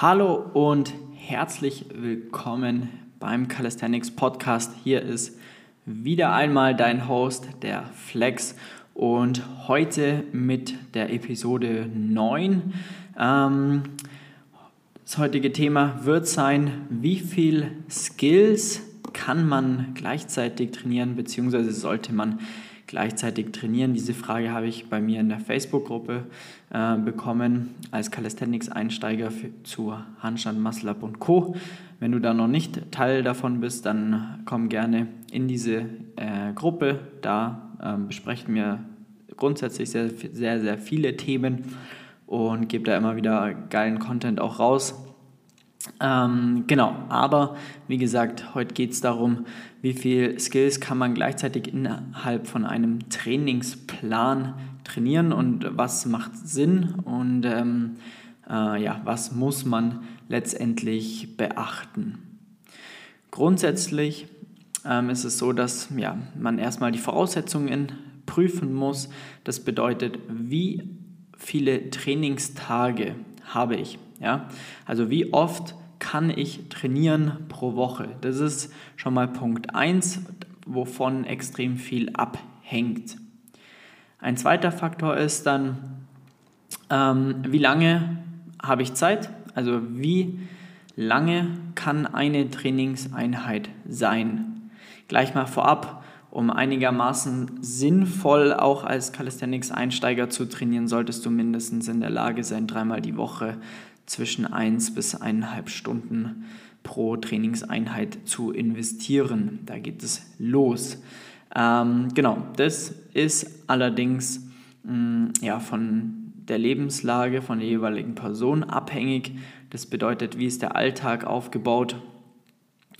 Hallo und herzlich willkommen beim Calisthenics Podcast. Hier ist wieder einmal dein Host, der Flex, und heute mit der Episode 9. Ähm, das heutige Thema wird sein, wie viel Skills kann man gleichzeitig trainieren, beziehungsweise sollte man gleichzeitig trainieren? Diese Frage habe ich bei mir in der Facebook-Gruppe äh, bekommen als Calisthenics-Einsteiger zu Handstand, Muscle Up und Co. Wenn du da noch nicht Teil davon bist, dann komm gerne in diese äh, Gruppe. Da äh, besprechen wir grundsätzlich sehr, sehr, sehr viele Themen und gebe da immer wieder geilen Content auch raus. Ähm, genau, aber wie gesagt, heute geht es darum, wie viel Skills kann man gleichzeitig innerhalb von einem Trainingsplan trainieren und was macht Sinn und ähm, äh, ja, was muss man letztendlich beachten. Grundsätzlich ähm, ist es so, dass ja, man erstmal die Voraussetzungen prüfen muss. Das bedeutet, wie viele Trainingstage habe ich. Ja? Also wie oft kann ich trainieren pro Woche? Das ist schon mal Punkt 1, wovon extrem viel abhängt. Ein zweiter Faktor ist dann, ähm, wie lange habe ich Zeit? Also wie lange kann eine Trainingseinheit sein? Gleich mal vorab, um einigermaßen sinnvoll auch als Calisthenics-Einsteiger zu trainieren, solltest du mindestens in der Lage sein, dreimal die Woche zwischen 1 bis 1,5 Stunden pro Trainingseinheit zu investieren. Da geht es los. Ähm, genau, das ist allerdings mh, mm, ja, von der Lebenslage von der jeweiligen Person abhängig. Das bedeutet, wie ist der Alltag aufgebaut?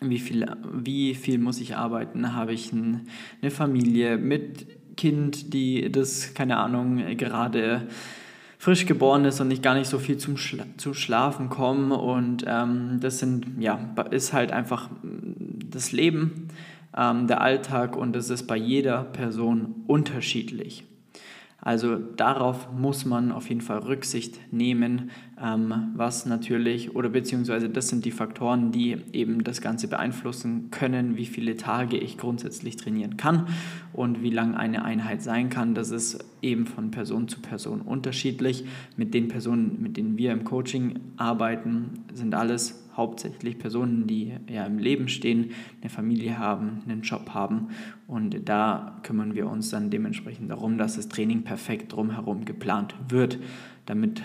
Wie viel, wie viel muss ich arbeiten? Habe ich ein, eine Familie mit Kind, die das, keine Ahnung, gerade frisch geboren ist und ich gar nicht so viel zum Schla zu schlafen komme. Und ähm, das sind, ja, ist halt einfach mm, das Leben, ähm, der Alltag und das ist bei jeder Person unterschiedlich. Also darauf muss man auf jeden Fall Rücksicht nehmen, ähm, was natürlich, oder beziehungsweise das sind die Faktoren, die eben das Ganze beeinflussen können, wie viele Tage ich grundsätzlich trainieren kann und wie lang eine Einheit sein kann. Das ist eben von Person zu Person unterschiedlich. Mit den Personen, mit denen wir im Coaching arbeiten, sind alles hauptsächlich Personen, die ja im Leben stehen, eine Familie haben, einen Job haben. Und da kümmern wir uns dann dementsprechend darum, dass das Training perfekt drumherum geplant wird, damit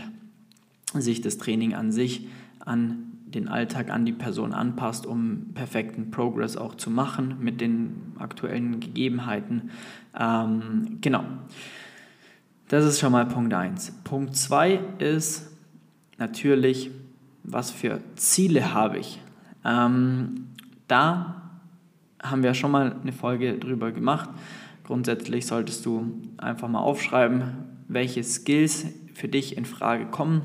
sich das Training an sich an den Alltag an die Person anpasst, um perfekten Progress auch zu machen mit den aktuellen Gegebenheiten. Ähm, genau. Das ist schon mal Punkt 1. Punkt 2 ist natürlich was für Ziele habe ich. Ähm, da haben wir schon mal eine Folge drüber gemacht. Grundsätzlich solltest du einfach mal aufschreiben, welche Skills für dich in Frage kommen.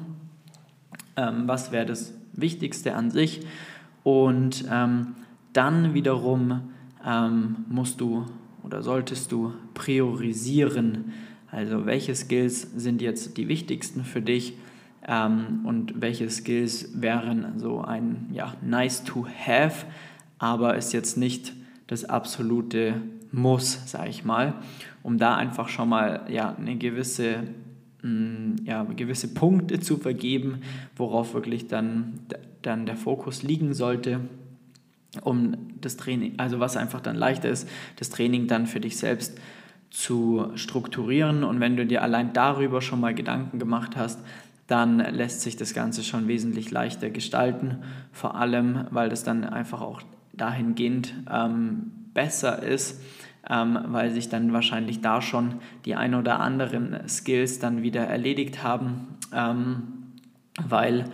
Ähm, was wäre das Wichtigste an sich? Und ähm, dann wiederum ähm, musst du oder solltest du priorisieren. Also welche Skills sind jetzt die wichtigsten für dich? Ähm, und welche Skills wären so ein ja, nice to have, aber ist jetzt nicht das absolute Muss, sage ich mal, um da einfach schon mal ja, eine gewisse mm, ja, gewisse Punkte zu vergeben, worauf wirklich dann, dann der Fokus liegen sollte, um das Training, also was einfach dann leichter ist, das Training dann für dich selbst zu strukturieren. Und wenn du dir allein darüber schon mal Gedanken gemacht hast, dann lässt sich das Ganze schon wesentlich leichter gestalten. Vor allem, weil das dann einfach auch dahingehend ähm, besser ist, ähm, weil sich dann wahrscheinlich da schon die ein oder anderen Skills dann wieder erledigt haben, ähm, weil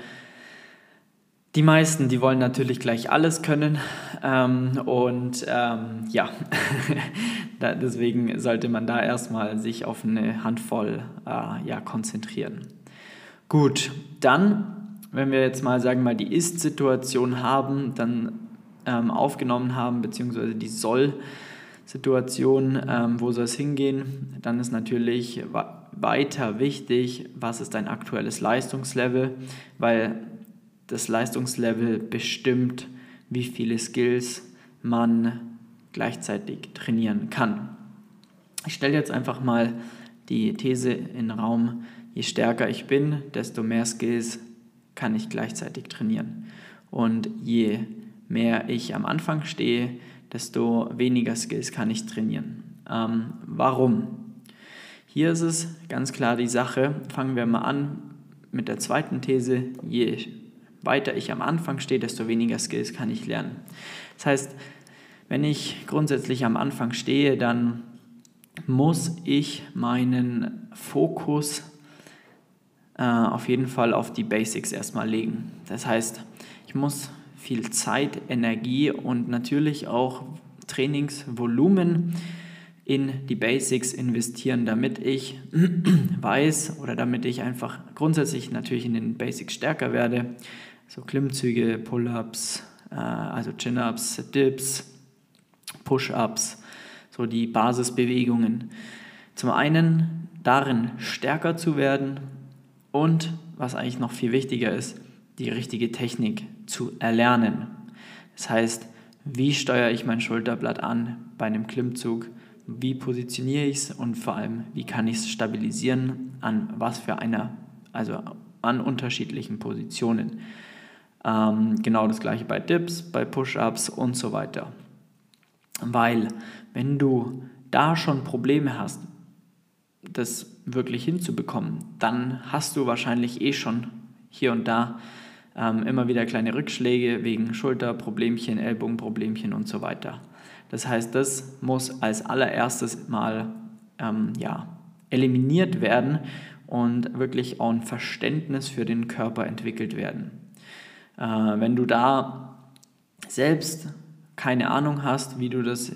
die meisten, die wollen natürlich gleich alles können ähm, und ähm, ja, deswegen sollte man da erstmal sich auf eine Handvoll äh, ja, konzentrieren. Gut, dann, wenn wir jetzt mal sagen mal die Ist-Situation haben, dann ähm, aufgenommen haben, beziehungsweise die Soll-Situation, ähm, wo soll es hingehen, dann ist natürlich weiter wichtig, was ist dein aktuelles Leistungslevel, weil das Leistungslevel bestimmt, wie viele Skills man gleichzeitig trainieren kann. Ich stelle jetzt einfach mal die These in den Raum, je stärker ich bin, desto mehr Skills kann ich gleichzeitig trainieren. Und je mehr ich am Anfang stehe, desto weniger Skills kann ich trainieren. Ähm, warum? Hier ist es ganz klar die Sache, fangen wir mal an mit der zweiten These, je weiter ich am Anfang stehe, desto weniger Skills kann ich lernen. Das heißt, wenn ich grundsätzlich am Anfang stehe, dann muss ich meinen Fokus äh, auf jeden Fall auf die Basics erstmal legen. Das heißt, ich muss viel Zeit, Energie und natürlich auch Trainingsvolumen in die Basics investieren, damit ich weiß oder damit ich einfach grundsätzlich natürlich in den Basics stärker werde. So Klimmzüge, Pull-ups, äh, also Chin-ups, Dips, Push-ups, so die Basisbewegungen. Zum einen darin stärker zu werden und was eigentlich noch viel wichtiger ist, die richtige Technik zu erlernen. Das heißt, wie steuere ich mein Schulterblatt an bei einem Klimmzug? Wie positioniere ich es und vor allem, wie kann ich es stabilisieren? An was für einer, also an unterschiedlichen Positionen. Ähm, genau das gleiche bei Dips, bei Push-Ups und so weiter. Weil, wenn du da schon Probleme hast, das wirklich hinzubekommen, dann hast du wahrscheinlich eh schon hier und da ähm, immer wieder kleine Rückschläge wegen Schulterproblemchen, Ellbogenproblemchen und so weiter. Das heißt, das muss als allererstes mal ähm, ja, eliminiert werden und wirklich auch ein Verständnis für den Körper entwickelt werden. Äh, wenn du da selbst keine Ahnung hast, wie du das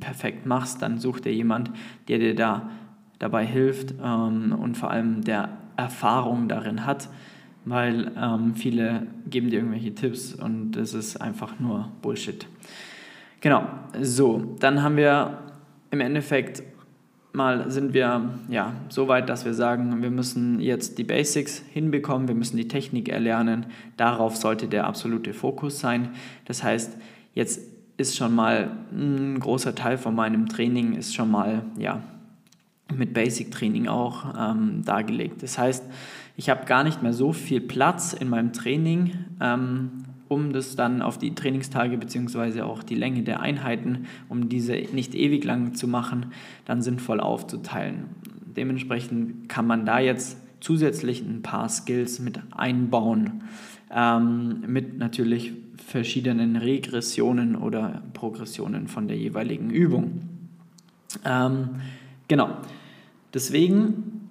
perfekt machst, dann such dir jemand, der dir da dabei hilft ähm, und vor allem der Erfahrung darin hat, weil ähm, viele geben dir irgendwelche Tipps und das ist einfach nur Bullshit. Genau, so, dann haben wir im Endeffekt mal sind wir ja so weit, dass wir sagen, wir müssen jetzt die Basics hinbekommen, wir müssen die Technik erlernen. Darauf sollte der absolute Fokus sein. Das heißt, jetzt ist schon mal ein großer Teil von meinem Training ist schon mal ja mit Basic Training auch ähm, dargelegt. Das heißt, ich habe gar nicht mehr so viel Platz in meinem Training, ähm, um das dann auf die Trainingstage bzw. auch die Länge der Einheiten, um diese nicht ewig lang zu machen, dann sinnvoll aufzuteilen. Dementsprechend kann man da jetzt zusätzlich ein paar Skills mit einbauen, ähm, mit natürlich verschiedenen Regressionen oder Progressionen von der jeweiligen Übung. Ähm, genau. Deswegen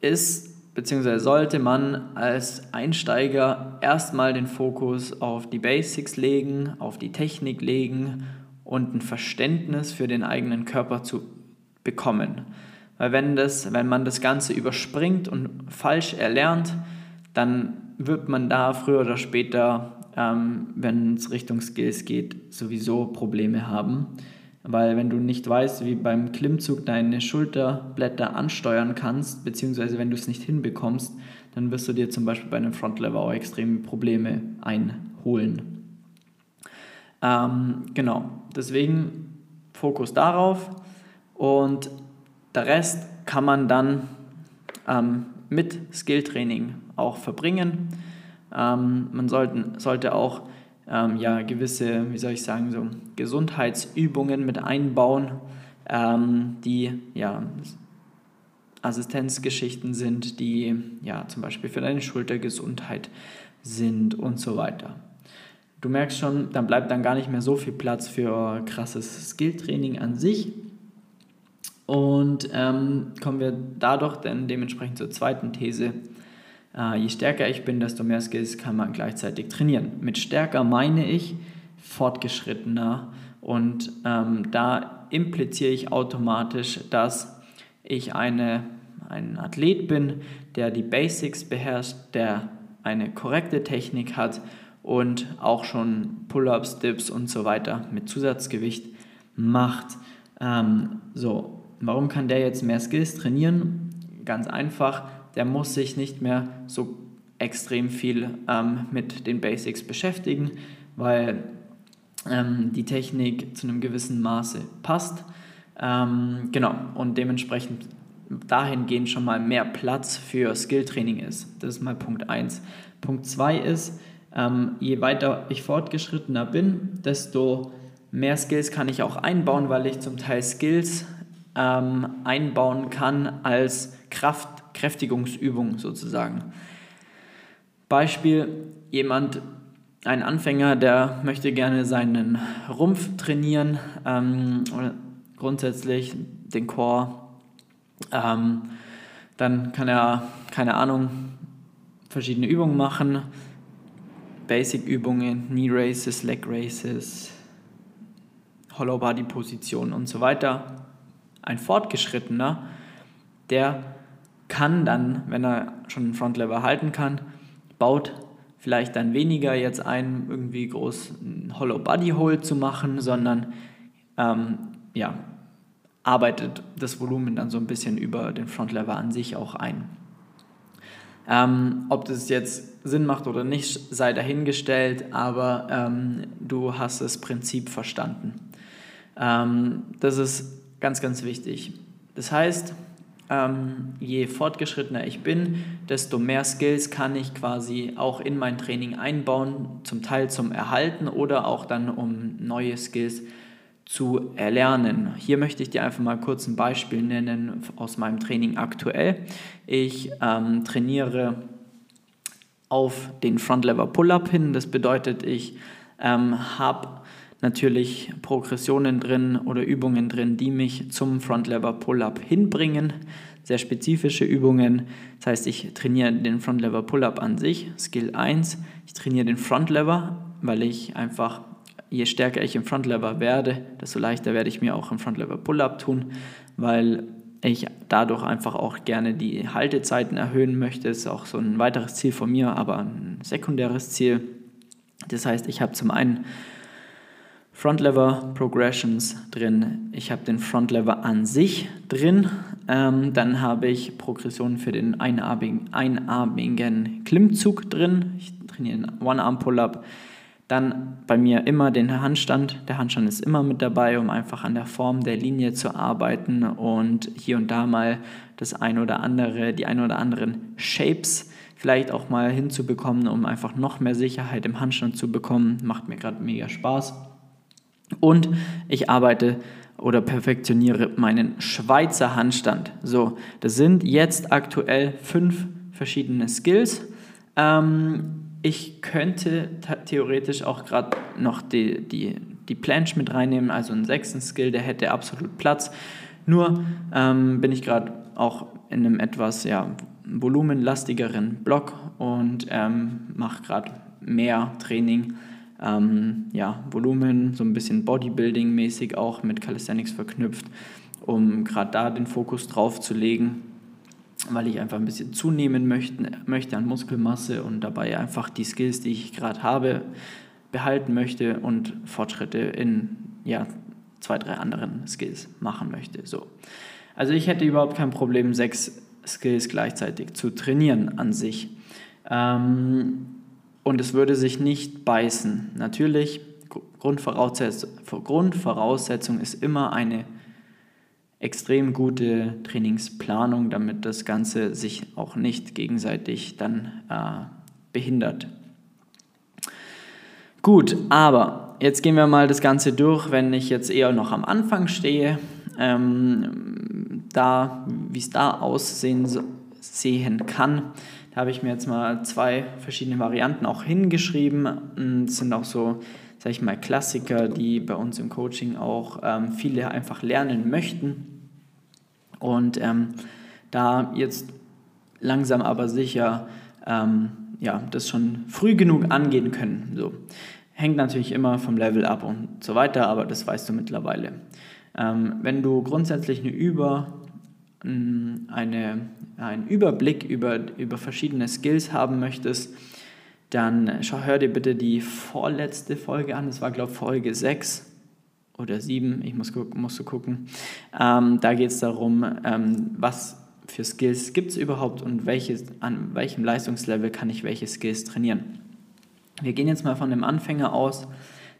ist bzw. sollte man als Einsteiger erstmal den Fokus auf die Basics legen, auf die Technik legen und ein Verständnis für den eigenen Körper zu bekommen. Weil wenn, das, wenn man das Ganze überspringt und falsch erlernt, dann wird man da früher oder später, ähm, wenn es Richtung Skills geht, sowieso Probleme haben. Weil wenn du nicht weißt, wie beim Klimmzug deine Schulterblätter ansteuern kannst, beziehungsweise wenn du es nicht hinbekommst, dann wirst du dir zum Beispiel bei einem Frontlever auch extreme Probleme einholen. Ähm, genau, deswegen Fokus darauf und der Rest kann man dann ähm, mit Skilltraining auch verbringen. Ähm, man sollten, sollte auch ähm, ja, gewisse, wie soll ich sagen, so Gesundheitsübungen mit einbauen, ähm, die ja, Assistenzgeschichten sind, die ja, zum Beispiel für deine Schultergesundheit sind und so weiter. Du merkst schon, dann bleibt dann gar nicht mehr so viel Platz für krasses Skilltraining an sich. Und ähm, kommen wir dadurch dann dementsprechend zur zweiten These, je stärker ich bin, desto mehr Skills kann man gleichzeitig trainieren. Mit stärker meine ich fortgeschrittener und ähm, da impliziere ich automatisch, dass ich eine, ein Athlet bin, der die Basics beherrscht, der eine korrekte Technik hat und auch schon Pull-ups, Dips und so weiter mit Zusatzgewicht macht. Ähm, so, warum kann der jetzt mehr Skills trainieren? Ganz einfach, der muss sich nicht mehr so extrem viel ähm, mit den Basics beschäftigen, weil ähm, die Technik zu einem gewissen Maße passt. Ähm, genau, und dementsprechend dahingehend schon mal mehr Platz für Skilltraining ist. Das ist mal Punkt 1. Punkt 2 ist, ähm, je weiter ich fortgeschrittener bin, desto mehr Skills kann ich auch einbauen, weil ich zum Teil Skills ähm, einbauen kann als Kraftkräftigungsübung sozusagen. Beispiel, jemand, ein Anfänger, der möchte gerne seinen Rumpf trainieren ähm, grundsätzlich den Core. Ähm, dann kann er, keine Ahnung, verschiedene Übungen machen. Basic-Übungen, Knee Races, Leg Races, Hollow Body Positionen und so weiter. Ein Fortgeschrittener, der kann dann, wenn er schon einen Front Lever halten kann, baut vielleicht dann weniger jetzt ein, irgendwie groß ein Hollow Body Hold zu machen, sondern ähm, ja, arbeitet das Volumen dann so ein bisschen über den Front Lever an sich auch ein. Ähm, ob das jetzt Sinn macht oder nicht, sei dahingestellt, aber ähm, du hast das Prinzip verstanden. Ähm, das ist ganz, ganz wichtig. Das heißt, ähm, je fortgeschrittener ich bin, desto mehr Skills kann ich quasi auch in mein Training einbauen, zum Teil zum Erhalten oder auch dann um neue Skills zu erlernen. Hier möchte ich dir einfach mal kurz ein Beispiel nennen aus meinem Training aktuell. Ich ähm, trainiere auf den Front Lever Pull-Up hin. Das bedeutet, ich ähm, habe natürlich Progressionen drin oder Übungen drin, die mich zum Front Lever Pull-Up hinbringen. Sehr spezifische Übungen. Das heißt, ich trainiere den Front Lever Pull-Up an sich, Skill 1. Ich trainiere den Front Lever, weil ich einfach, je stärker ich im Front Lever werde, desto leichter werde ich mir auch im Front Lever Pull-Up tun, weil ich dadurch einfach auch gerne die Haltezeiten erhöhen möchte. Das ist auch so ein weiteres Ziel von mir, aber ein sekundäres Ziel. Das heißt, ich habe zum einen Front Lever Progressions drin. Ich habe den Front Lever an sich drin. Ähm, dann habe ich Progressionen für den einarmigen, einarmigen Klimmzug drin. Ich trainiere den One-Arm Pull-Up. Dann bei mir immer den Handstand. Der Handstand ist immer mit dabei, um einfach an der Form der Linie zu arbeiten und hier und da mal das ein oder andere, die ein oder anderen Shapes vielleicht auch mal hinzubekommen, um einfach noch mehr Sicherheit im Handstand zu bekommen. Macht mir gerade mega Spaß. Und ich arbeite oder perfektioniere meinen Schweizer Handstand. So, das sind jetzt aktuell fünf verschiedene Skills. Ähm, ich könnte theoretisch auch gerade noch die, die, die Planche mit reinnehmen, also einen sechsten Skill, der hätte absolut Platz. Nur ähm, bin ich gerade auch in einem etwas ja, volumenlastigeren Block und ähm, mache gerade mehr Training ähm, ja, Volumen, so ein bisschen Bodybuilding-mäßig auch mit Calisthenics verknüpft, um gerade da den Fokus drauf zu legen, weil ich einfach ein bisschen zunehmen möchte, möchte an Muskelmasse und dabei einfach die Skills, die ich gerade habe, behalten möchte und Fortschritte in ja, zwei, drei anderen Skills machen möchte. So. Also ich hätte überhaupt kein Problem, sechs Skills gleichzeitig zu trainieren an sich. Ähm, und es würde sich nicht beißen. Natürlich, Grundvoraussetzung, Grundvoraussetzung ist immer eine extrem gute Trainingsplanung, damit das Ganze sich auch nicht gegenseitig dann äh, behindert. Gut, aber jetzt gehen wir mal das Ganze durch, wenn ich jetzt eher noch am Anfang stehe, ähm, da, wie es da aussehen sehen kann habe ich mir jetzt mal zwei verschiedene Varianten auch hingeschrieben. Das sind auch so, sage ich mal, Klassiker, die bei uns im Coaching auch ähm, viele einfach lernen möchten. Und ähm, da jetzt langsam aber sicher ähm, ja, das schon früh genug angehen können. So. Hängt natürlich immer vom Level ab und so weiter, aber das weißt du mittlerweile. Ähm, wenn du grundsätzlich eine Über- eine, einen Überblick über, über verschiedene Skills haben möchtest, dann schau, hör dir bitte die vorletzte Folge an. Das war, glaube ich, Folge 6 oder 7. Ich muss, musst du gucken. Ähm, da geht es darum, ähm, was für Skills gibt es überhaupt und welches, an welchem Leistungslevel kann ich welche Skills trainieren. Wir gehen jetzt mal von dem Anfänger aus,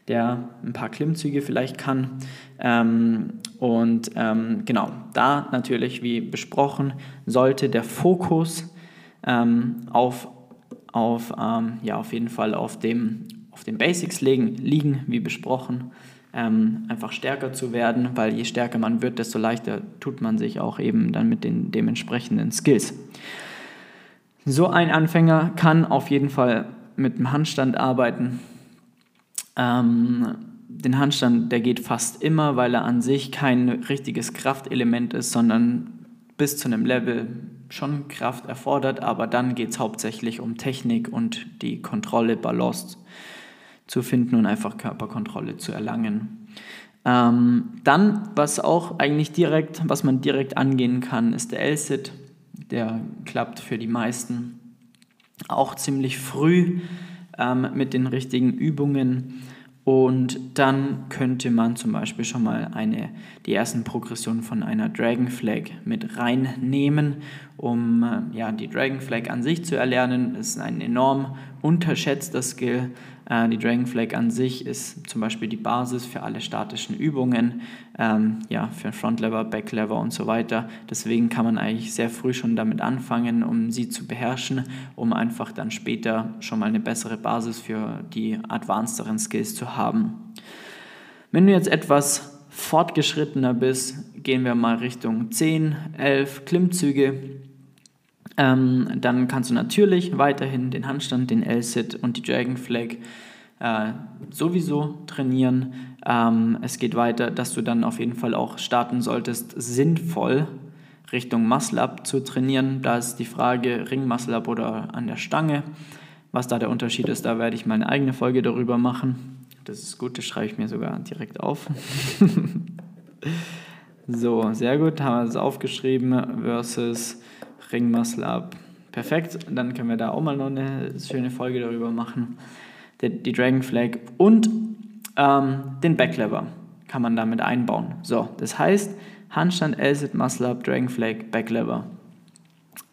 der ein paar Klimmzüge vielleicht kann. Ähm, und ähm, genau, da natürlich, wie besprochen, sollte der Fokus ähm, auf, auf, ähm, ja, auf jeden Fall auf, dem, auf den Basics liegen, liegen wie besprochen. Ähm, einfach stärker zu werden, weil je stärker man wird, desto leichter tut man sich auch eben dann mit den dementsprechenden Skills. So ein Anfänger kann auf jeden Fall mit dem Handstand arbeiten. Ähm, den Handstand, der geht fast immer, weil er an sich kein richtiges Kraftelement ist, sondern bis zu einem Level schon Kraft erfordert, aber dann geht es hauptsächlich um Technik und die Kontrolle, Balance zu finden und einfach Körperkontrolle zu erlangen. Ähm, dann, was auch eigentlich direkt, was man direkt angehen kann, ist der L-Sit. Der klappt für die meisten auch ziemlich früh ähm, mit den richtigen Übungen. Und dann könnte man zum Beispiel schon mal eine, die ersten Progressionen von einer Dragon Flag mit reinnehmen, um äh, ja, die Dragon Flag an sich zu erlernen. Das ist ein enorm unterschätzter Skill, äh, die Dragon Flag an sich ist zum Beispiel die Basis für alle statischen Übungen, ähm, ja, für Frontlever, Backlever und so weiter. Deswegen kann man eigentlich sehr früh schon damit anfangen, um sie zu beherrschen, um einfach dann später schon mal eine bessere Basis für die advancederen Skills zu haben. Wenn du jetzt etwas fortgeschrittener bist, gehen wir mal Richtung 10, 11 Klimmzüge ähm, dann kannst du natürlich weiterhin den Handstand, den L-Sit und die Dragon Flag äh, sowieso trainieren. Ähm, es geht weiter, dass du dann auf jeden Fall auch starten solltest, sinnvoll Richtung Muscle-Up zu trainieren. Da ist die Frage, Ring-Muscle-Up oder an der Stange. Was da der Unterschied ist, da werde ich mal eine eigene Folge darüber machen. Das ist gut, das schreibe ich mir sogar direkt auf. so, sehr gut, haben wir es aufgeschrieben versus Ring Muscle Up. Perfekt, dann können wir da auch mal noch eine schöne Folge darüber machen. Die, die Dragon Flag und ähm, den Backlever kann man damit einbauen. So, das heißt Handstand, L-Sit, Muscle Up, Dragon Flag, Backlever.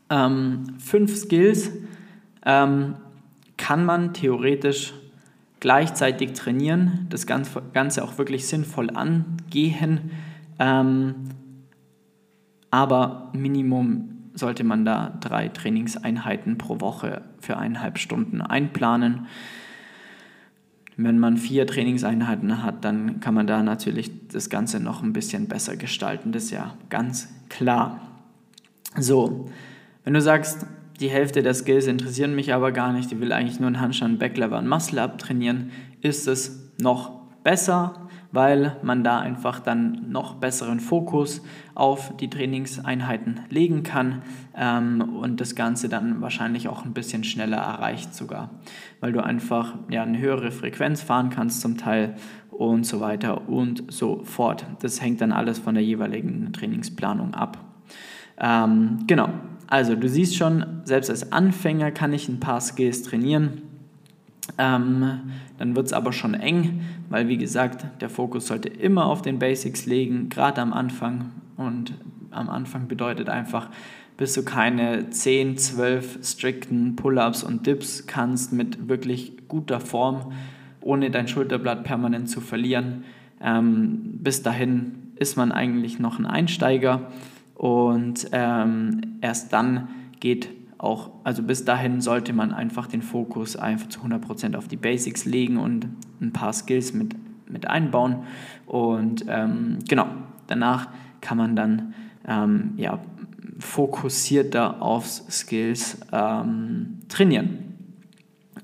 Ähm, fünf Skills ähm, kann man theoretisch gleichzeitig trainieren, das Ganze auch wirklich sinnvoll angehen, ähm, aber Minimum sollte man da drei Trainingseinheiten pro Woche für eineinhalb Stunden einplanen. Wenn man vier Trainingseinheiten hat, dann kann man da natürlich das Ganze noch ein bisschen besser gestalten. Das ist ja ganz klar. So, wenn du sagst, die Hälfte der Skills interessieren mich aber gar nicht, die will eigentlich nur einen Handstand, Backlever und Muscle-Up trainieren, ist es noch besser, weil man da einfach dann noch besseren Fokus auf die Trainingseinheiten legen kann ähm, und das Ganze dann wahrscheinlich auch ein bisschen schneller erreicht sogar, weil du einfach ja, eine höhere Frequenz fahren kannst zum Teil und so weiter und so fort. Das hängt dann alles von der jeweiligen Trainingsplanung ab. Ähm, genau, also du siehst schon, selbst als Anfänger kann ich ein paar Skills trainieren ähm, dann wird es aber schon eng, weil wie gesagt, der Fokus sollte immer auf den Basics liegen, gerade am Anfang. Und am Anfang bedeutet einfach, bis du keine 10, 12 strikten Pull-ups und Dips kannst mit wirklich guter Form, ohne dein Schulterblatt permanent zu verlieren. Ähm, bis dahin ist man eigentlich noch ein Einsteiger und ähm, erst dann geht auch, also bis dahin sollte man einfach den Fokus einfach zu 100% auf die Basics legen und ein paar Skills mit, mit einbauen. Und ähm, genau, danach kann man dann ähm, ja, fokussierter aufs Skills ähm, trainieren.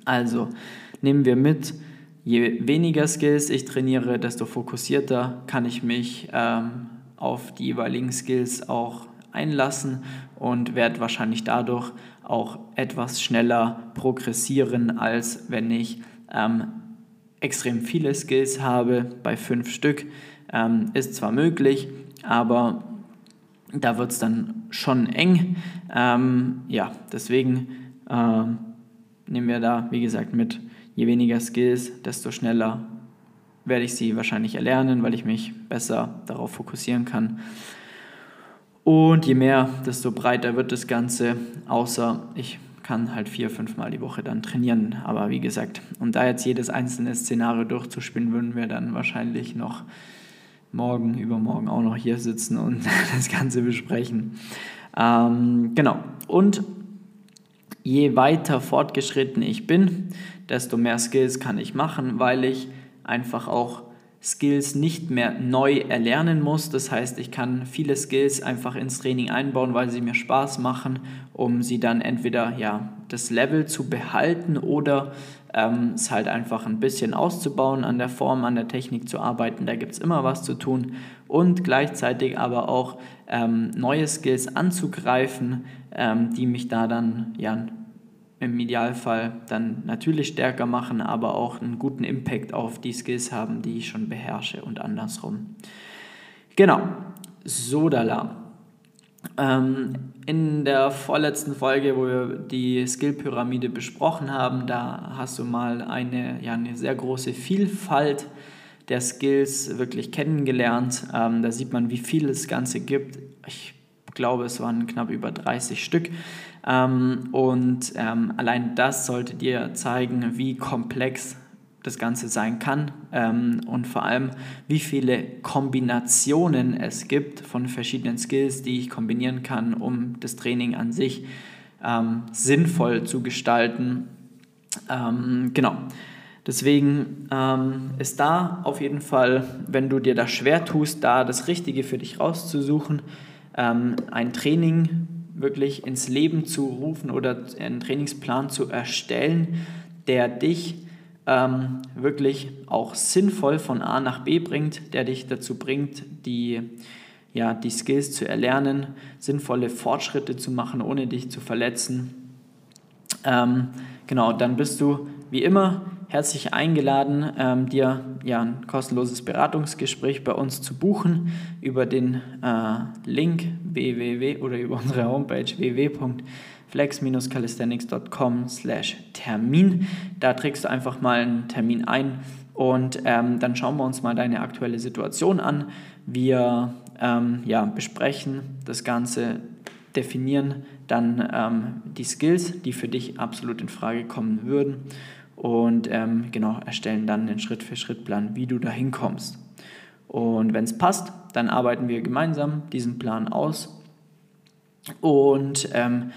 Also nehmen wir mit, je weniger Skills ich trainiere, desto fokussierter kann ich mich ähm, auf die jeweiligen Skills auch einlassen und werde wahrscheinlich dadurch auch etwas schneller progressieren, als wenn ich ähm, extrem viele Skills habe. Bei fünf Stück ähm, ist zwar möglich, aber da wird es dann schon eng. Ähm, ja, deswegen äh, nehmen wir da, wie gesagt, mit je weniger Skills, desto schneller werde ich sie wahrscheinlich erlernen, weil ich mich besser darauf fokussieren kann. Und je mehr, desto breiter wird das Ganze, außer ich kann halt vier, fünf Mal die Woche dann trainieren. Aber wie gesagt, um da jetzt jedes einzelne Szenario durchzuspinnen, würden wir dann wahrscheinlich noch morgen, übermorgen auch noch hier sitzen und das Ganze besprechen. Ähm, genau. Und je weiter fortgeschritten ich bin, desto mehr Skills kann ich machen, weil ich einfach auch Skills nicht mehr neu erlernen muss. Das heißt, ich kann viele Skills einfach ins Training einbauen, weil sie mir Spaß machen, um sie dann entweder ja, das Level zu behalten oder ähm, es halt einfach ein bisschen auszubauen, an der Form, an der Technik zu arbeiten. Da gibt es immer was zu tun und gleichzeitig aber auch ähm, neue Skills anzugreifen, ähm, die mich da dann ja, im Idealfall dann natürlich stärker machen, aber auch einen guten Impact auf die Skills haben, die ich schon beherrsche und andersrum. Genau, Sodala. Ähm, in der vorletzten Folge, wo wir die Skill-Pyramide besprochen haben, da hast du mal eine, ja, eine sehr große Vielfalt der Skills wirklich kennengelernt. Ähm, da sieht man, wie viel es Ganze gibt. Ich glaube, es waren knapp über 30 Stück. Ähm, und ähm, allein das sollte dir zeigen, wie komplex das Ganze sein kann ähm, und vor allem, wie viele Kombinationen es gibt von verschiedenen Skills, die ich kombinieren kann, um das Training an sich ähm, sinnvoll zu gestalten. Ähm, genau. Deswegen ähm, ist da auf jeden Fall, wenn du dir das schwer tust, da das Richtige für dich rauszusuchen, ähm, ein Training wirklich ins Leben zu rufen oder einen Trainingsplan zu erstellen, der dich ähm, wirklich auch sinnvoll von A nach B bringt, der dich dazu bringt, die, ja, die Skills zu erlernen, sinnvolle Fortschritte zu machen, ohne dich zu verletzen. Ähm, genau, dann bist du wie immer herzlich eingeladen, ähm, dir ja, ein kostenloses Beratungsgespräch bei uns zu buchen über den äh, Link www oder über unsere Homepage www.flex-calisthenics.com Termin. Da trägst du einfach mal einen Termin ein und ähm, dann schauen wir uns mal deine aktuelle Situation an. Wir ähm, ja, besprechen das Ganze, definieren dann ähm, die Skills, die für dich absolut in Frage kommen würden und ähm, genau erstellen dann den Schritt-für-Schritt-Plan, wie du da hinkommst. Und wenn es passt, dann arbeiten wir gemeinsam diesen Plan aus und ähm,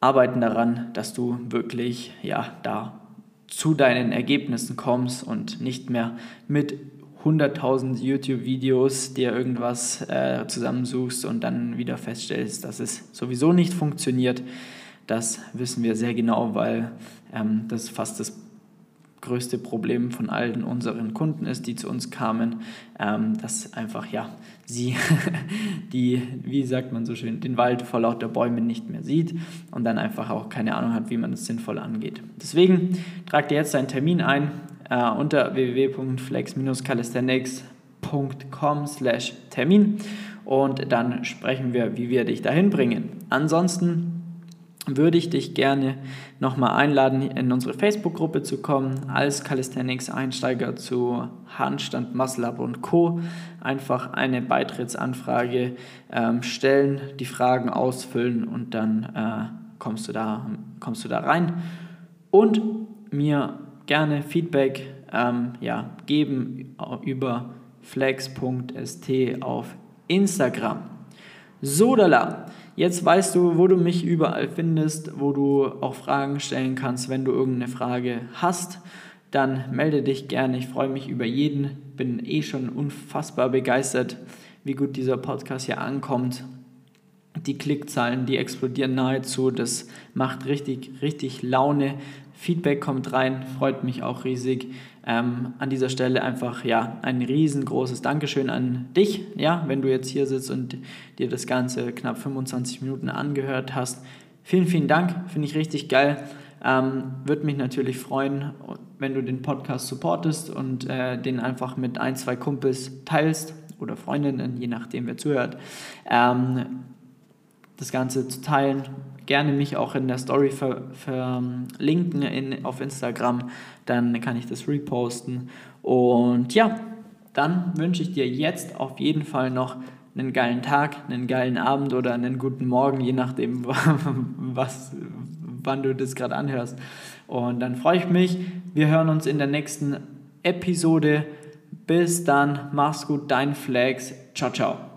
arbeiten daran, dass du wirklich ja, da zu deinen Ergebnissen kommst und nicht mehr mit 100.000 YouTube-Videos dir irgendwas äh, zusammensuchst und dann wieder feststellst, dass es sowieso nicht funktioniert. Das wissen wir sehr genau, weil ähm, das fast das größte Problem von allen unseren Kunden ist, die zu uns kamen, ähm, dass einfach, ja, sie die, wie sagt man so schön, den Wald vor lauter Bäumen nicht mehr sieht und dann einfach auch keine Ahnung hat, wie man es sinnvoll angeht. Deswegen tragt ihr jetzt einen Termin ein äh, unter www.flex-calisthenics.com Termin und dann sprechen wir, wie wir dich dahin bringen. Ansonsten würde ich dich gerne nochmal einladen, in unsere Facebook-Gruppe zu kommen, als Calisthenics-Einsteiger zu Handstand, Muscle Up und Co. Einfach eine Beitrittsanfrage ähm, stellen, die Fragen ausfüllen und dann äh, kommst, du da, kommst du da rein. Und mir gerne Feedback ähm, ja, geben über flex.st auf Instagram. Sodala. Jetzt weißt du, wo du mich überall findest, wo du auch Fragen stellen kannst, wenn du irgendeine Frage hast. Dann melde dich gerne. Ich freue mich über jeden. Bin eh schon unfassbar begeistert, wie gut dieser Podcast hier ankommt. Die Klickzahlen, die explodieren nahezu. Das macht richtig, richtig Laune. Feedback kommt rein, freut mich auch riesig. Ähm, an dieser Stelle einfach ja ein riesengroßes Dankeschön an dich, ja, wenn du jetzt hier sitzt und dir das Ganze knapp 25 Minuten angehört hast. Vielen, vielen Dank, finde ich richtig geil. Ähm, Würde mich natürlich freuen, wenn du den Podcast supportest und äh, den einfach mit ein, zwei Kumpels teilst oder Freundinnen, je nachdem wer zuhört. Ähm, das Ganze zu teilen. Gerne mich auch in der Story verlinken in, auf Instagram, dann kann ich das reposten. Und ja, dann wünsche ich dir jetzt auf jeden Fall noch einen geilen Tag, einen geilen Abend oder einen guten Morgen, je nachdem, was, wann du das gerade anhörst. Und dann freue ich mich. Wir hören uns in der nächsten Episode. Bis dann, mach's gut, dein Flex. Ciao, ciao.